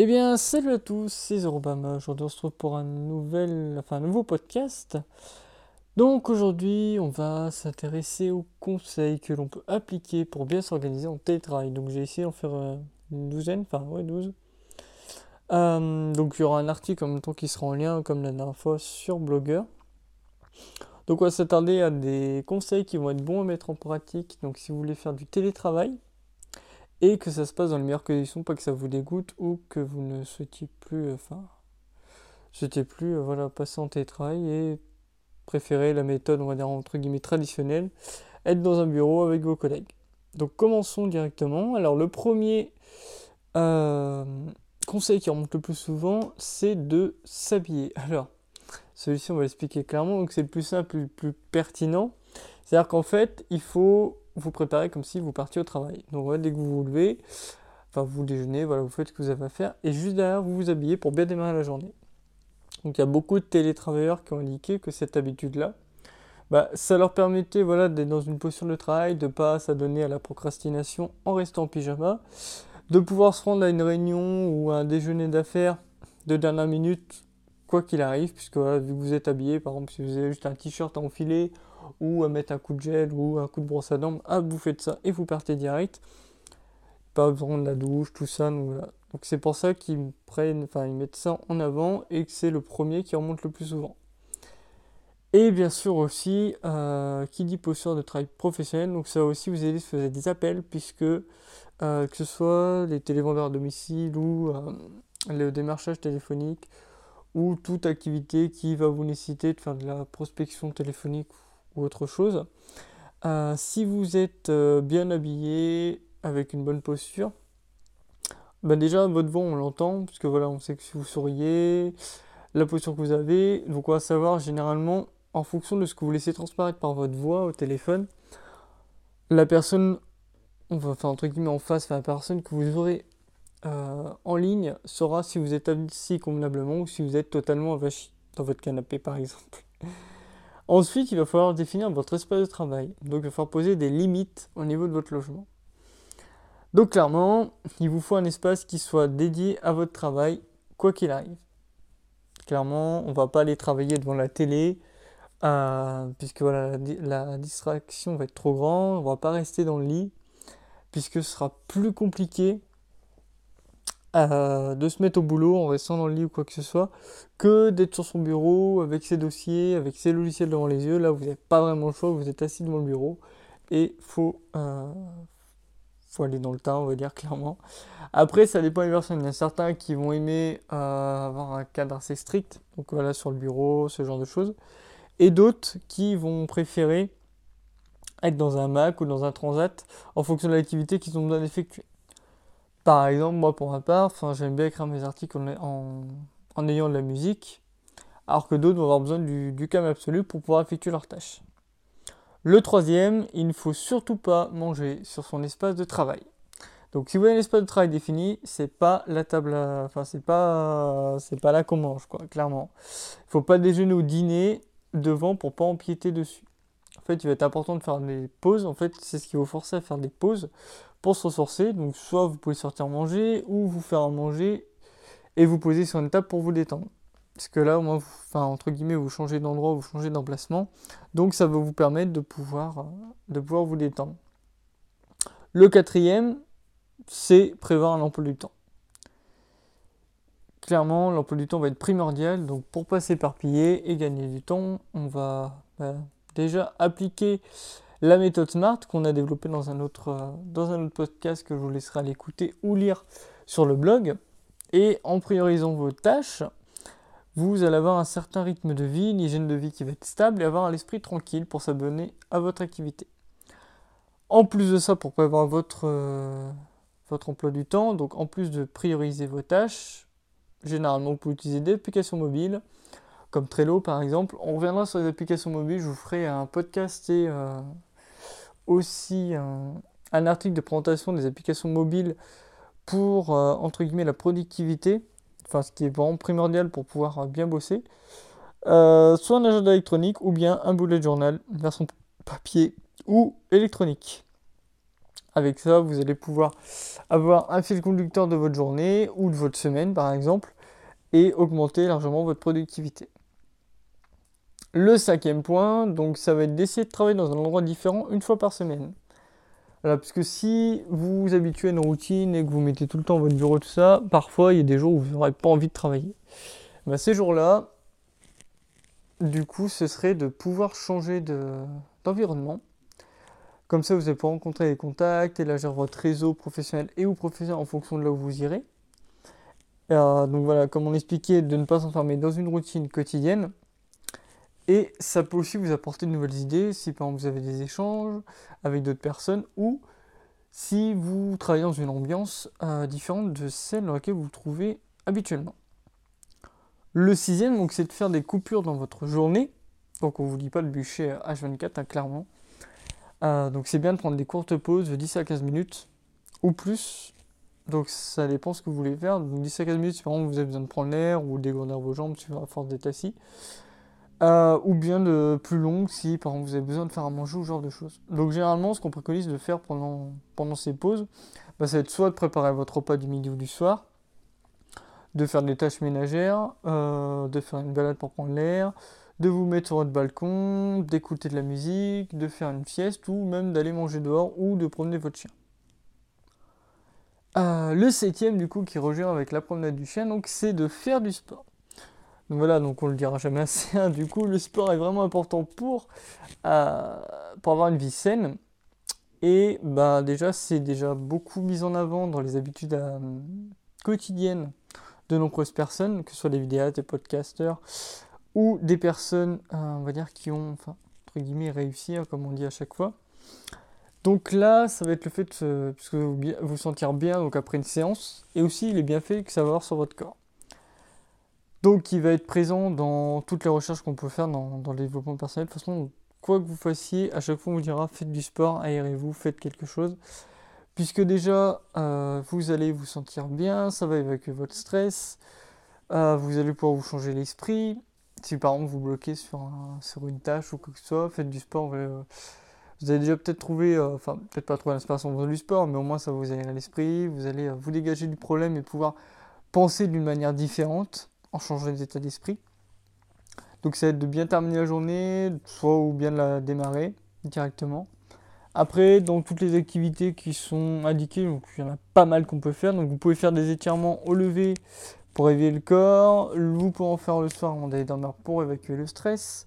Eh bien, salut à tous, c'est Zorobama. Aujourd'hui, on se retrouve pour un, nouvel, enfin, un nouveau podcast. Donc, aujourd'hui, on va s'intéresser aux conseils que l'on peut appliquer pour bien s'organiser en télétravail. Donc, j'ai essayé d'en faire euh, une douzaine, enfin, ouais, douze. Euh, donc, il y aura un article en même temps qui sera en lien, comme la dernière fois, sur Blogger. Donc, on va s'attarder à des conseils qui vont être bons à mettre en pratique. Donc, si vous voulez faire du télétravail, et que ça se passe dans les meilleures conditions, pas que ça vous dégoûte ou que vous ne souhaitiez plus, euh, enfin, souhaitiez plus, euh, voilà, passer en télétravail et préférer la méthode, on va dire entre guillemets traditionnelle, être dans un bureau avec vos collègues. Donc commençons directement. Alors le premier euh, conseil qui remonte le plus souvent, c'est de s'habiller. Alors celui-ci on va l'expliquer clairement, donc c'est le plus simple, le plus pertinent. C'est-à-dire qu'en fait, il faut vous préparez comme si vous partiez au travail. Donc dès que vous vous levez, enfin vous déjeunez, voilà, vous faites ce que vous avez à faire, et juste derrière, vous vous habillez pour bien démarrer la journée. Donc il y a beaucoup de télétravailleurs qui ont indiqué que cette habitude-là, bah, ça leur permettait voilà, d'être dans une posture de travail, de ne pas s'adonner à la procrastination en restant en pyjama, de pouvoir se rendre à une réunion ou à un déjeuner d'affaires de dernière minute, quoi qu'il arrive, puisque voilà, vu que vous êtes habillé, par exemple si vous avez juste un t-shirt à enfiler ou à mettre un coup de gel ou un coup de brosse à dents, ah, vous faites ça et vous partez direct. Pas besoin de la douche, tout ça. Donc, voilà. donc c'est pour ça qu'ils prennent, enfin ils mettent ça en avant et que c'est le premier qui remonte le plus souvent. Et bien sûr aussi, euh, qui dit posture de travail professionnel, donc ça aussi vous aider à des appels, puisque euh, que ce soit les télévendeurs à domicile ou euh, le démarchage téléphonique, ou toute activité qui va vous nécessiter de faire de la prospection téléphonique autre chose. Euh, si vous êtes euh, bien habillé, avec une bonne posture, bah déjà votre voix on l'entend, puisque voilà, on sait que si vous souriez, la posture que vous avez, donc on va savoir généralement en fonction de ce que vous laissez transparaître par votre voix au téléphone, la personne, on va faire entre guillemets en face, la personne que vous aurez euh, en ligne saura si vous êtes assis convenablement ou si vous êtes totalement avachi dans votre canapé par exemple. Ensuite, il va falloir définir votre espace de travail. Donc, il va falloir poser des limites au niveau de votre logement. Donc, clairement, il vous faut un espace qui soit dédié à votre travail, quoi qu'il arrive. Clairement, on ne va pas aller travailler devant la télé, euh, puisque voilà, la, distraction va être trop grande. On ne va pas rester dans le lit, puisque ce sera plus compliqué euh, de se mettre au boulot en restant dans le lit ou quoi que ce soit, que d'être sur son bureau avec ses dossiers, avec ses logiciels devant les yeux. Là, vous n'avez pas vraiment le choix, vous êtes assis devant le bureau et faut, euh, faut aller dans le tas, on va dire clairement. Après, ça dépend des personnes. Il y a certains qui vont aimer euh, avoir un cadre assez strict, donc voilà, sur le bureau, ce genre de choses. Et d'autres qui vont préférer être dans un Mac ou dans un Transat en fonction de l'activité qu'ils ont besoin d'effectuer. Par exemple, moi pour ma part, j'aime bien écrire mes articles en, ayant de la musique, alors que d'autres vont avoir besoin du, calme absolu pour pouvoir effectuer leurs tâches. Le troisième, il ne faut surtout pas manger sur son espace de travail. Donc si vous avez un espace de travail défini, c'est pas la table, enfin c'est pas, pas là qu'on mange quoi, clairement. Il faut pas déjeuner ou dîner devant pour pas empiéter dessus. En fait, il va être important de faire des pauses. En fait, c'est ce qui vous forcer à faire des pauses pour se ressourcer. Donc soit vous pouvez sortir manger ou vous faire manger et vous poser sur une table pour vous détendre. Parce que là, au moins, enfin, entre guillemets, vous changez d'endroit, vous changez d'emplacement. Donc ça va vous permettre de pouvoir, euh, de pouvoir vous détendre. Le quatrième, c'est prévoir un emploi du temps. Clairement, l'emploi du temps va être primordial. Donc pour pas s'éparpiller et gagner du temps, on va bah, déjà appliquer la méthode SMART qu'on a développée dans un, autre, euh, un podcast que je vous laisserai aller écouter ou lire sur le blog. Et en priorisant vos tâches, vous allez avoir un certain rythme de vie, une hygiène de vie qui va être stable et avoir l'esprit tranquille pour s'abonner à votre activité. En plus de ça, pour prévoir votre, euh, votre emploi du temps, donc en plus de prioriser vos tâches, généralement vous pouvez utiliser des applications mobiles comme Trello par exemple. On reviendra sur les applications mobiles, je vous ferai un podcast et euh, aussi un, article de présentation des applications mobiles pour, euh, entre guillemets, la productivité, enfin ce qui est vraiment primordial pour pouvoir euh, bien bosser, euh, soit un agenda électronique ou bien un bullet journal, version papier ou électronique. Avec ça, vous allez pouvoir avoir un fil conducteur de votre journée ou de votre semaine, par exemple, et augmenter largement votre productivité. Le cinquième point, donc ça va être d'essayer de travailler dans un endroit différent une fois par semaine. Parce que si vous vous habituez à une routine et que vous mettez tout le temps votre bureau, tout ça, parfois il y a des jours où vous n'aurez pas envie de travailler. Ben, ces jours-là, du coup, ce serait de pouvoir changer d'environnement. Comme ça, vous allez pouvoir rencontrer des contacts, élargir votre réseau professionnel et ou professionnel en fonction de là où vous irez. Euh, donc voilà, comme on expliquait, de ne pas s'enfermer dans une routine quotidienne. Et ça peut aussi vous apporter de nouvelles idées si par exemple vous avez des échanges avec d'autres personnes ou si vous travaillez dans une ambiance euh, différente de celle dans laquelle vous vous trouvez habituellement. Le sixième, donc, c'est de faire des coupures dans votre journée. Donc on ne vous dit pas de bûcher H24, hein, clairement. Euh, donc c'est bien de prendre des courtes pauses de 10 à 15 minutes ou plus. Donc ça dépend ce que vous voulez faire. Donc 10 à 15 minutes, si par exemple vous avez besoin de prendre l'air ou dégourdir vos jambes à force d'être assis. Euh, ou bien de plus longue si par exemple vous avez besoin de faire un manger ou ce genre de choses. Donc généralement ce qu'on préconise de faire pendant, pendant ces pauses, bah, ça va être soit de préparer votre repas du midi ou du soir, de faire des tâches ménagères, euh, de faire une balade pour prendre l'air, de vous mettre sur votre balcon, d'écouter de la musique, de faire une sieste ou même d'aller manger dehors ou de promener votre chien. Euh, le septième du coup qui rejoint avec la promenade du chien, donc c'est de faire du sport. Donc voilà, donc on le dira jamais assez. Hein. Du coup, le sport est vraiment important pour, euh, pour avoir une vie saine. Et bah déjà, c'est déjà beaucoup mis en avant dans les habitudes euh, quotidiennes de nombreuses personnes, que ce soit des vidéastes, des podcasteurs ou des personnes, euh, on va dire, qui ont, entre guillemets, réussi, hein, comme on dit à chaque fois. Donc là, ça va être le fait de vous, vous sentir bien donc après une séance, et aussi les bienfaits que ça va avoir sur votre corps. Donc, il va être présent dans toutes les recherches qu'on peut faire dans, le développement personnel. De toute façon, quoi que vous fassiez, à chaque fois, on vous dira faites du sport, aérez-vous, faites quelque chose. Puisque déjà, euh, vous allez vous sentir bien, ça va évacuer votre stress, euh, vous allez pouvoir vous changer l'esprit. Si par exemple vous bloquez sur, une tâche ou quoi que ce soit, faites du sport. Euh, vous allez déjà peut-être trouver, enfin peut-être pas trouver l'inspiration dans du sport, mais au moins ça va vous aérer l'esprit, vous allez vous dégager du problème et pouvoir penser d'une manière différente en changeant d'état d'esprit. Donc ça va de bien terminer la journée, soit ou bien de la démarrer directement. Après, dans toutes les activités qui sont indiquées, donc il y en a pas mal qu'on peut faire. Donc vous pouvez faire des étirements au lever pour éveiller le corps. Vous pouvez en faire le soir avant d'aller dormir pour évacuer le stress.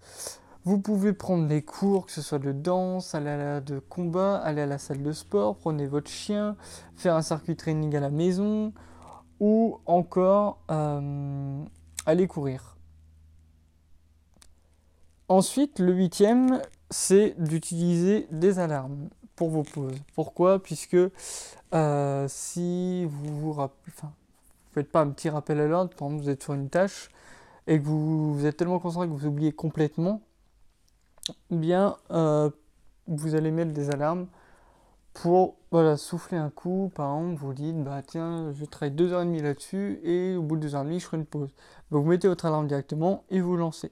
Vous pouvez prendre des cours, que ce soit de danse, aller à de combat, aller à la salle de sport, prenez votre chien, faire un circuit training à la maison, ou encore euh, aller courir. Ensuite, le huitième, c'est d'utiliser des alarmes pour vos pauses. Pourquoi? Puisque euh, si vous vous faites pas un petit rappel à l'ordre, exemple vous êtes sur une tâche et que vous, êtes tellement concentré que vous oubliez complètement, bien euh, vous allez mettre des alarmes pour voilà, souffler un coup, par exemple, vous dites, bah tiens, je travaille 2h30 là-dessus, et au bout de 2h30, je ferai une pause. Donc vous mettez votre alarme directement et vous lancez.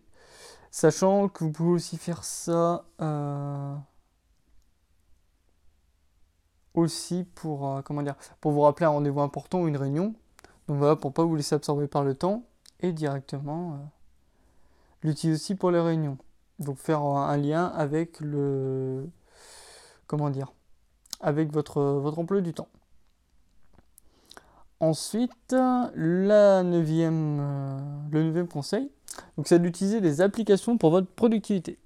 Sachant que vous pouvez aussi faire ça euh, aussi pour, euh, pour vous rappeler un rendez-vous important ou une réunion. Donc voilà, pour pas vous laisser absorber par le temps, et directement euh, l'utiliser aussi pour les réunions. Donc faire un lien avec le, comment dire, avec votre, votre emploi du temps. Ensuite, la neuvième, euh, le neuvième conseil, c'est d'utiliser des applications pour votre productivité.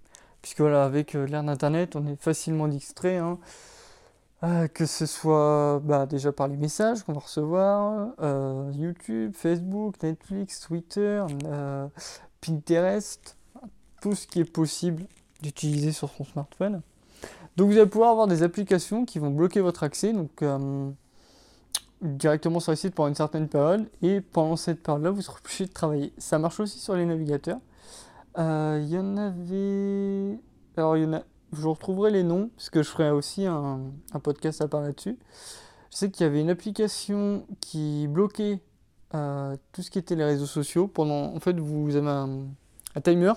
Puisque voilà, avec euh, l'ère d'Internet, on est facilement distrait, hein. euh, que ce soit bah, déjà par les messages qu'on va recevoir, YouTube, Facebook, Netflix, Twitter, Pinterest, tout ce qui est possible d'utiliser sur son smartphone. Donc vous allez pouvoir avoir des applications qui vont bloquer votre accès donc, euh, directement sur le site pendant une certaine période et pendant cette période-là vous serez obligé de travailler. Ça marche aussi sur les navigateurs. Euh, il y en avait... Alors y en a... Je retrouverai les noms parce que je ferai aussi un, podcast à part là-dessus. Je sais qu'il y avait une application qui bloquait euh, tout ce qui était les réseaux sociaux. Pendant, en fait, vous avez un timer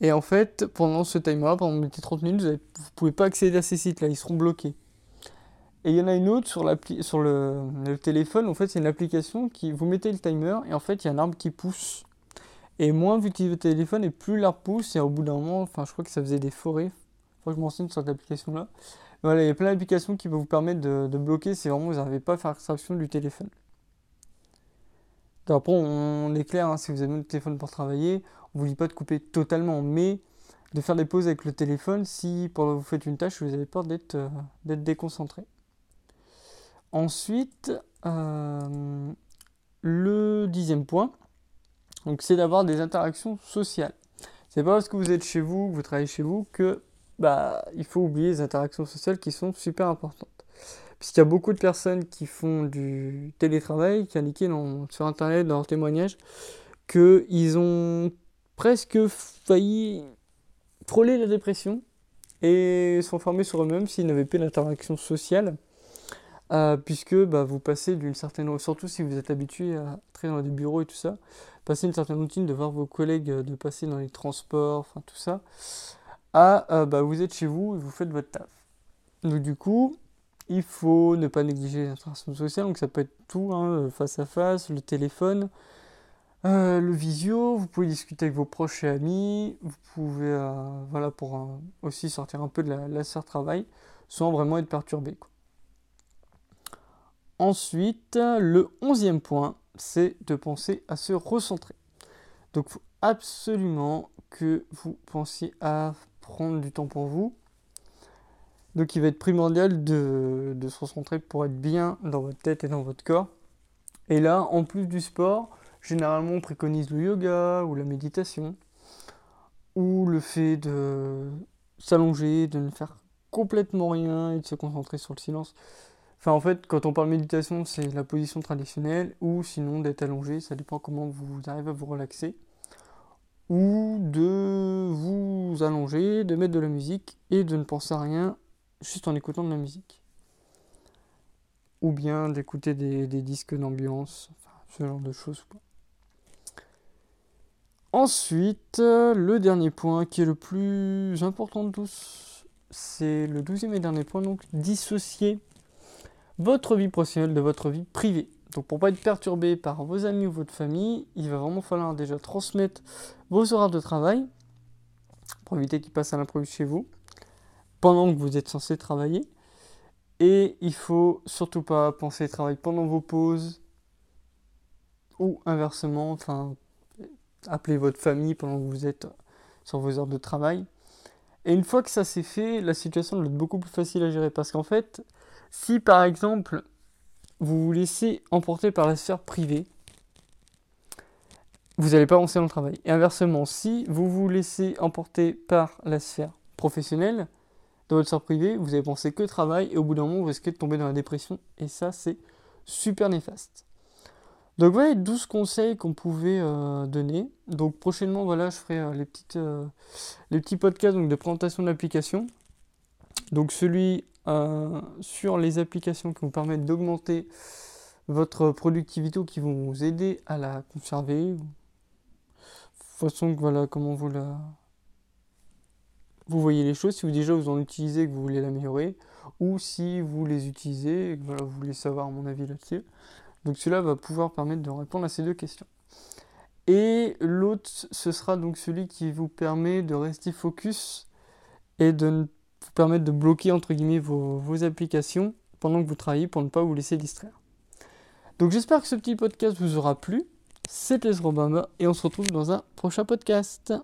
et en fait, pendant ce timer, pendant 30 minutes, vous ne pouvez pas accéder à ces sites-là, ils seront bloqués. Et il y en a une autre sur, sur le, le, téléphone. En fait, c'est une application qui vous mettez le timer et en fait, il y a un arbre qui pousse. Et moins vous utilisez votre téléphone et plus l'arbre pousse. Et au bout d'un moment, enfin, je crois que ça faisait des forêts. Faut que je m'enseigne sur cette application-là. Voilà, il y a plein d'applications qui vont vous permettre de, de bloquer si vraiment vous n'arrivez pas à faire abstraction du téléphone. Après, on est clair, hein, si vous avez le téléphone pour travailler, on ne vous dit pas de couper totalement, mais de faire des pauses avec le téléphone si pendant que vous faites une tâche, vous avez peur d'être euh, déconcentré. Ensuite, euh, le dixième point, c'est d'avoir des interactions sociales. C'est pas parce que vous êtes chez vous, que vous travaillez chez vous, que bah, il faut oublier les interactions sociales qui sont super importantes. Puisqu'il y a beaucoup de personnes qui font du télétravail, qui indiquaient sur Internet dans leurs témoignages qu'ils ont presque failli frôler la dépression et sont formés sur eux-mêmes s'ils n'avaient pas d'interaction sociale. Euh, puisque bah, vous passez d'une certaine surtout si vous êtes habitué à travailler dans des bureaux et tout ça, passer une certaine routine de voir vos collègues, de passer dans les transports, enfin tout ça, à euh, bah, vous êtes chez vous et vous faites votre taf. Donc du coup, il faut ne pas négliger l'interaction sociale, donc ça peut être tout, hein, face à face, le téléphone, euh, le visio, vous pouvez discuter avec vos proches et amis, vous pouvez, euh, voilà, pour euh, aussi sortir un peu de la, la travail, sans vraiment être perturbé. Ensuite, le onzième point, c'est de penser à se recentrer. Donc, il faut absolument que vous pensiez à prendre du temps pour vous, donc il va être primordial de, se recentrer pour être bien dans votre tête et dans votre corps. Et là, en plus du sport, généralement on préconise le yoga ou la méditation, ou le fait de s'allonger, de ne faire complètement rien et de se concentrer sur le silence. Enfin, en fait, quand on parle méditation, c'est la position traditionnelle, ou sinon d'être allongé, ça dépend comment vous arrivez à vous relaxer. Ou de vous allonger, de mettre de la musique et de ne penser à rien juste en écoutant de la musique. Ou bien d'écouter des, disques d'ambiance, ce genre de choses. Ensuite, le dernier point qui est le plus important de tous, c'est le douzième et dernier point, donc dissocier votre vie professionnelle de votre vie privée. Donc pour pas être perturbé par vos amis ou votre famille, il va vraiment falloir déjà transmettre vos horaires de travail pour éviter qu'ils passent à l'improviste chez vous pendant que vous êtes censé travailler. Et il faut surtout pas penser travail pendant vos pauses ou inversement, enfin, appeler votre famille pendant que vous êtes sur vos heures de travail. Et une fois que ça s'est fait, la situation va être beaucoup plus facile à gérer parce qu'en fait, si par exemple vous vous laissez emporter par la sphère privée, vous n'allez pas avancer dans le travail. Et inversement, si vous vous laissez emporter par la sphère professionnelle, dans votre sphère privée, vous avez pensé que travail et au bout d'un moment, vous risquez de tomber dans la dépression. Et ça, c'est super néfaste. Donc voilà les 12 conseils qu'on pouvait euh, donner. Donc prochainement, voilà, je ferai euh, les, petites, euh, les petits podcasts donc, de présentation de l'application. Donc celui sur les applications qui vous permettent d'augmenter votre productivité ou qui vont vous aider à la conserver. De façon, voilà, comment vous la vous voyez les choses, si vous déjà vous en utilisez et que vous voulez l'améliorer, ou si vous les utilisez et que vous voulez savoir mon avis là-dessus. Donc cela va pouvoir permettre de répondre à ces deux questions. Et l'autre, ce sera donc celui qui vous permet de rester focus et de vous permettre de bloquer entre guillemets vos, applications pendant que vous travaillez pour ne pas vous laisser distraire. Donc j'espère que ce petit podcast vous aura plu. C'était Robamba et on se retrouve dans un prochain podcast.